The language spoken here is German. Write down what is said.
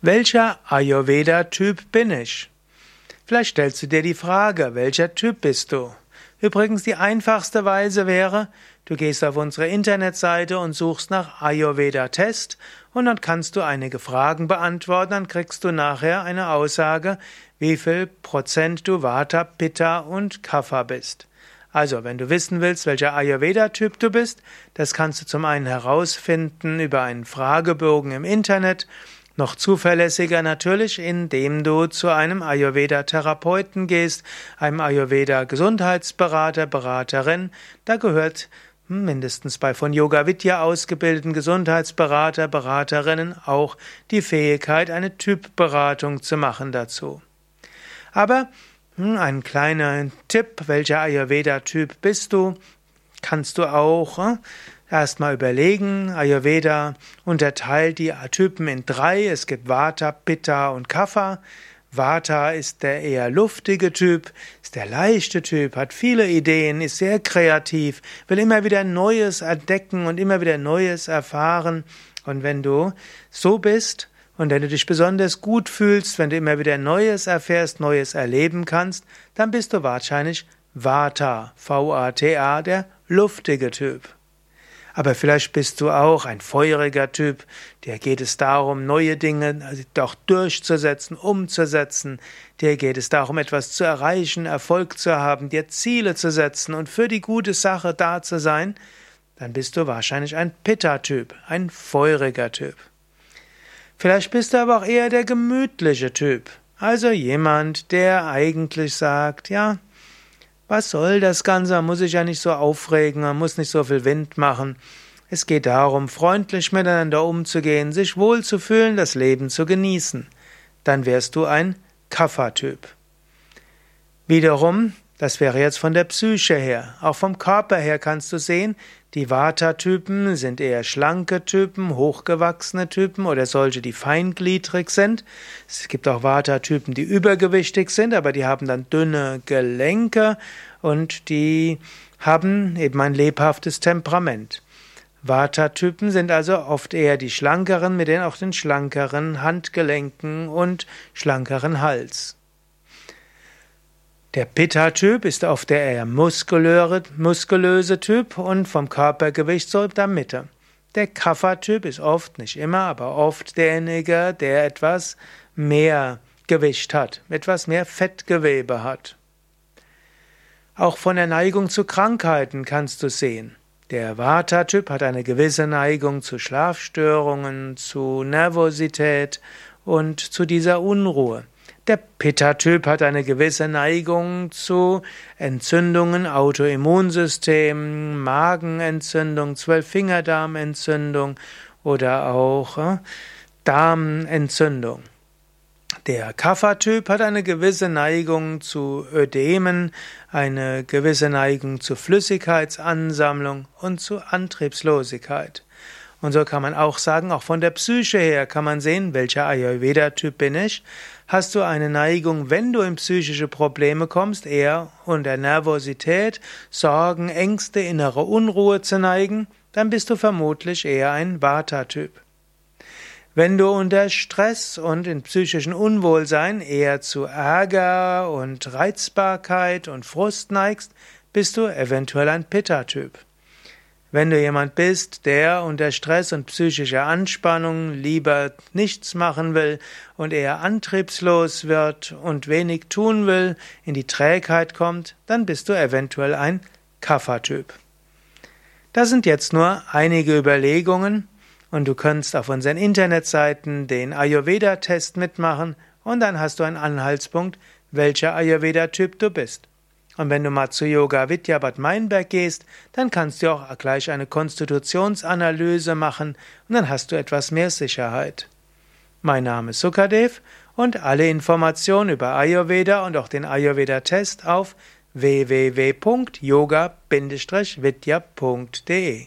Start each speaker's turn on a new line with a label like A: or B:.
A: Welcher Ayurveda-Typ bin ich? Vielleicht stellst du dir die Frage, welcher Typ bist du? Übrigens, die einfachste Weise wäre, du gehst auf unsere Internetseite und suchst nach Ayurveda-Test und dann kannst du einige Fragen beantworten, dann kriegst du nachher eine Aussage, wie viel Prozent du Vata, Pitta und Kapha bist. Also, wenn du wissen willst, welcher Ayurveda-Typ du bist, das kannst du zum einen herausfinden über einen Fragebogen im Internet, noch zuverlässiger natürlich, indem du zu einem Ayurveda-Therapeuten gehst, einem Ayurveda-Gesundheitsberater, Beraterin. Da gehört mindestens bei von Yoga Vidya ausgebildeten Gesundheitsberater, Beraterinnen auch die Fähigkeit, eine Typberatung zu machen dazu. Aber hm, ein kleiner Tipp, welcher Ayurveda-Typ bist du? Kannst du auch hm, Erstmal überlegen, Ayurveda unterteilt die Typen in drei. Es gibt Vata, Pitta und Kapha. Vata ist der eher luftige Typ, ist der leichte Typ, hat viele Ideen, ist sehr kreativ, will immer wieder Neues entdecken und immer wieder Neues erfahren. Und wenn du so bist und wenn du dich besonders gut fühlst, wenn du immer wieder Neues erfährst, Neues erleben kannst, dann bist du wahrscheinlich Vata, V-A-T-A, der luftige Typ. Aber vielleicht bist du auch ein feuriger Typ, dir geht es darum, neue Dinge doch durchzusetzen, umzusetzen, dir geht es darum, etwas zu erreichen, Erfolg zu haben, dir Ziele zu setzen und für die gute Sache da zu sein, dann bist du wahrscheinlich ein Pitta-Typ, ein feuriger Typ. Vielleicht bist du aber auch eher der gemütliche Typ, also jemand, der eigentlich sagt, ja, was soll das Ganze? Man muss sich ja nicht so aufregen, man muss nicht so viel Wind machen. Es geht darum, freundlich miteinander umzugehen, sich wohlzufühlen, das Leben zu genießen. Dann wärst du ein Kapha-Typ. Wiederum, das wäre jetzt von der Psyche her. Auch vom Körper her kannst du sehen, die Vata-Typen sind eher schlanke Typen, hochgewachsene Typen oder solche, die feingliedrig sind. Es gibt auch Vata-Typen, die übergewichtig sind, aber die haben dann dünne Gelenke und die haben eben ein lebhaftes Temperament. Vata-Typen sind also oft eher die schlankeren mit den auch den schlankeren Handgelenken und schlankeren Hals. Der Pitta-Typ ist oft der eher muskulöse Typ und vom Körpergewicht so in der Mitte. Der Kapha-Typ ist oft, nicht immer, aber oft derjenige, der etwas mehr Gewicht hat, etwas mehr Fettgewebe hat. Auch von der Neigung zu Krankheiten kannst du sehen. Der Vata-Typ hat eine gewisse Neigung zu Schlafstörungen, zu Nervosität und zu dieser Unruhe. Der Pitta-Typ hat eine gewisse Neigung zu Entzündungen, Autoimmunsystem, Magenentzündung, Zwölffingerdarmentzündung oder auch äh, Darmentzündung. Der Kapha-Typ hat eine gewisse Neigung zu Ödemen, eine gewisse Neigung zu Flüssigkeitsansammlung und zu Antriebslosigkeit. Und so kann man auch sagen, auch von der Psyche her kann man sehen, welcher Ayurveda-Typ bin ich. Hast du eine Neigung, wenn du in psychische Probleme kommst, eher unter Nervosität, Sorgen, Ängste, innere Unruhe zu neigen, dann bist du vermutlich eher ein Vata-Typ. Wenn du unter Stress und in psychischen Unwohlsein eher zu Ärger und Reizbarkeit und Frust neigst, bist du eventuell ein Pitta-Typ. Wenn du jemand bist, der unter Stress und psychischer Anspannung lieber nichts machen will und eher antriebslos wird und wenig tun will, in die Trägheit kommt, dann bist du eventuell ein Kapha-Typ. Das sind jetzt nur einige Überlegungen und du kannst auf unseren Internetseiten den Ayurveda-Test mitmachen und dann hast du einen Anhaltspunkt, welcher Ayurveda-Typ du bist. Und wenn du mal zu Yoga Vidya Bad Meinberg gehst, dann kannst du auch gleich eine Konstitutionsanalyse machen und dann hast du etwas mehr Sicherheit. Mein Name ist Sukadev und alle Informationen über Ayurveda und auch den Ayurveda-Test auf www.yoga-vidya.de